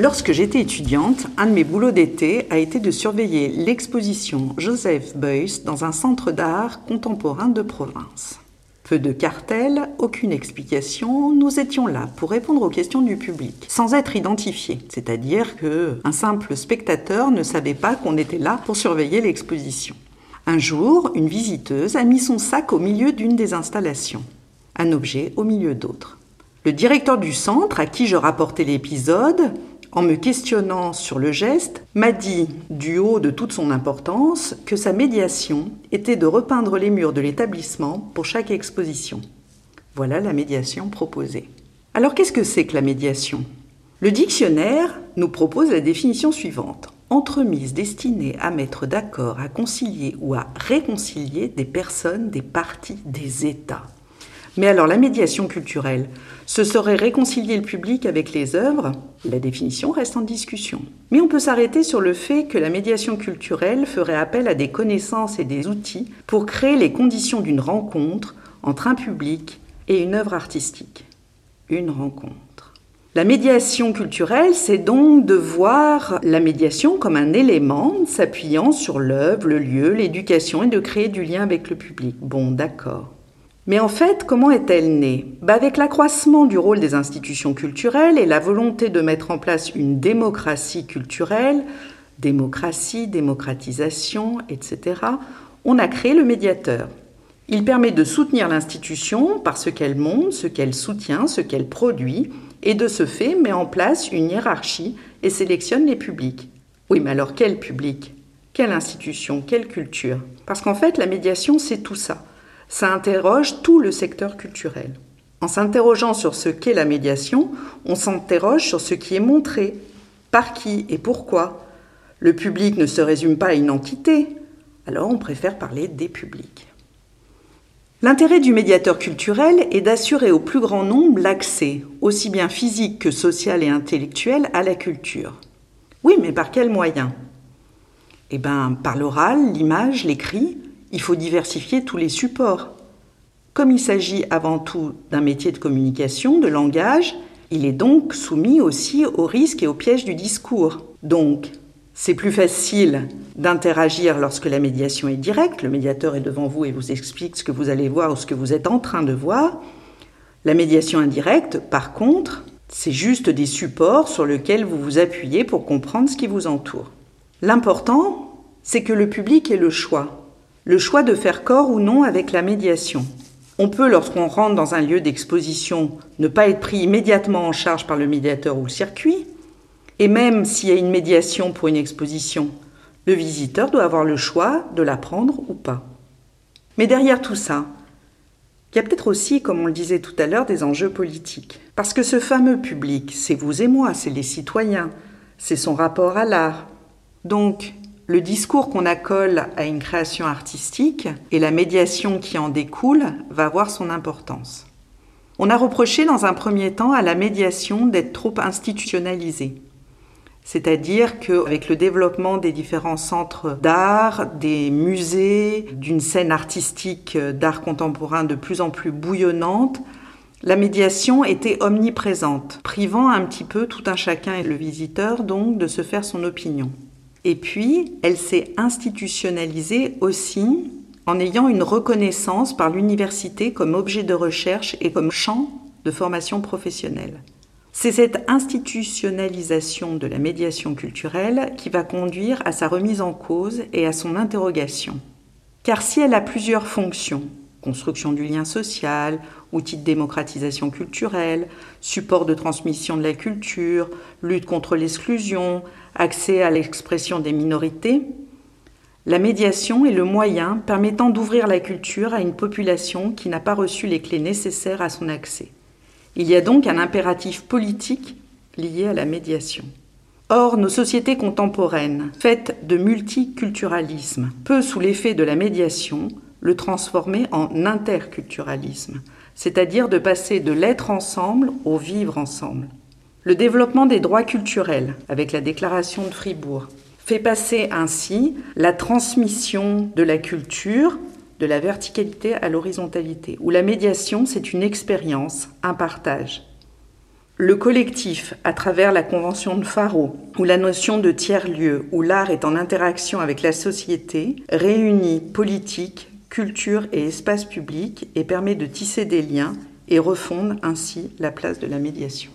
Lorsque j'étais étudiante, un de mes boulots d'été a été de surveiller l'exposition Joseph Beuys dans un centre d'art contemporain de province. Peu de cartels, aucune explication, nous étions là pour répondre aux questions du public, sans être identifiés, c'est-à-dire que un simple spectateur ne savait pas qu'on était là pour surveiller l'exposition. Un jour, une visiteuse a mis son sac au milieu d'une des installations, un objet au milieu d'autres. Le directeur du centre, à qui je rapportais l'épisode, en me questionnant sur le geste, m'a dit, du haut de toute son importance, que sa médiation était de repeindre les murs de l'établissement pour chaque exposition. Voilà la médiation proposée. Alors qu'est-ce que c'est que la médiation? Le dictionnaire nous propose la définition suivante. Entremise destinée à mettre d'accord, à concilier ou à réconcilier des personnes, des parties, des États. Mais alors la médiation culturelle, ce serait réconcilier le public avec les œuvres? La définition reste en discussion. Mais on peut s'arrêter sur le fait que la médiation culturelle ferait appel à des connaissances et des outils pour créer les conditions d'une rencontre entre un public et une œuvre artistique. Une rencontre. La médiation culturelle, c'est donc de voir la médiation comme un élément s'appuyant sur l'œuvre, le lieu, l'éducation et de créer du lien avec le public. Bon, d'accord. Mais en fait, comment est-elle née? Bah Avec l'accroissement du rôle des institutions culturelles et la volonté de mettre en place une démocratie culturelle, démocratie, démocratisation, etc., on a créé le médiateur. Il permet de soutenir l'institution par ce qu'elle montre, ce qu'elle soutient, ce qu'elle produit, et de ce fait met en place une hiérarchie et sélectionne les publics. Oui, mais alors quel public? Quelle institution? Quelle culture? Parce qu'en fait, la médiation, c'est tout ça ça interroge tout le secteur culturel. En s'interrogeant sur ce qu'est la médiation, on s'interroge sur ce qui est montré, par qui et pourquoi. Le public ne se résume pas à une entité, alors on préfère parler des publics. L'intérêt du médiateur culturel est d'assurer au plus grand nombre l'accès, aussi bien physique que social et intellectuel, à la culture. Oui, mais par quels moyens Eh bien, par l'oral, l'image, l'écrit, il faut diversifier tous les supports. Comme il s'agit avant tout d'un métier de communication, de langage, il est donc soumis aussi aux risques et aux pièges du discours. Donc, c'est plus facile d'interagir lorsque la médiation est directe. Le médiateur est devant vous et vous explique ce que vous allez voir ou ce que vous êtes en train de voir. La médiation indirecte, par contre, c'est juste des supports sur lesquels vous vous appuyez pour comprendre ce qui vous entoure. L'important, c'est que le public ait le choix le choix de faire corps ou non avec la médiation. On peut, lorsqu'on rentre dans un lieu d'exposition, ne pas être pris immédiatement en charge par le médiateur ou le circuit, et même s'il y a une médiation pour une exposition, le visiteur doit avoir le choix de la prendre ou pas. Mais derrière tout ça, il y a peut-être aussi, comme on le disait tout à l'heure, des enjeux politiques. Parce que ce fameux public, c'est vous et moi, c'est les citoyens, c'est son rapport à l'art. Donc, le discours qu'on accole à une création artistique et la médiation qui en découle va avoir son importance. On a reproché dans un premier temps à la médiation d'être trop institutionnalisée. C'est-à-dire qu'avec le développement des différents centres d'art, des musées, d'une scène artistique d'art contemporain de plus en plus bouillonnante, la médiation était omniprésente, privant un petit peu tout un chacun et le visiteur donc de se faire son opinion. Et puis, elle s'est institutionnalisée aussi en ayant une reconnaissance par l'université comme objet de recherche et comme champ de formation professionnelle. C'est cette institutionnalisation de la médiation culturelle qui va conduire à sa remise en cause et à son interrogation. Car si elle a plusieurs fonctions, construction du lien social, outil de démocratisation culturelle, support de transmission de la culture, lutte contre l'exclusion, accès à l'expression des minorités, la médiation est le moyen permettant d'ouvrir la culture à une population qui n'a pas reçu les clés nécessaires à son accès. Il y a donc un impératif politique lié à la médiation. Or, nos sociétés contemporaines, faites de multiculturalisme, peu sous l'effet de la médiation, le transformer en interculturalisme, c'est-à-dire de passer de l'être ensemble au vivre ensemble. Le développement des droits culturels, avec la déclaration de Fribourg, fait passer ainsi la transmission de la culture de la verticalité à l'horizontalité, où la médiation, c'est une expérience, un partage. Le collectif, à travers la convention de Faro, où la notion de tiers-lieu, où l'art est en interaction avec la société, réunit politique, culture et espace public et permet de tisser des liens et refonde ainsi la place de la médiation.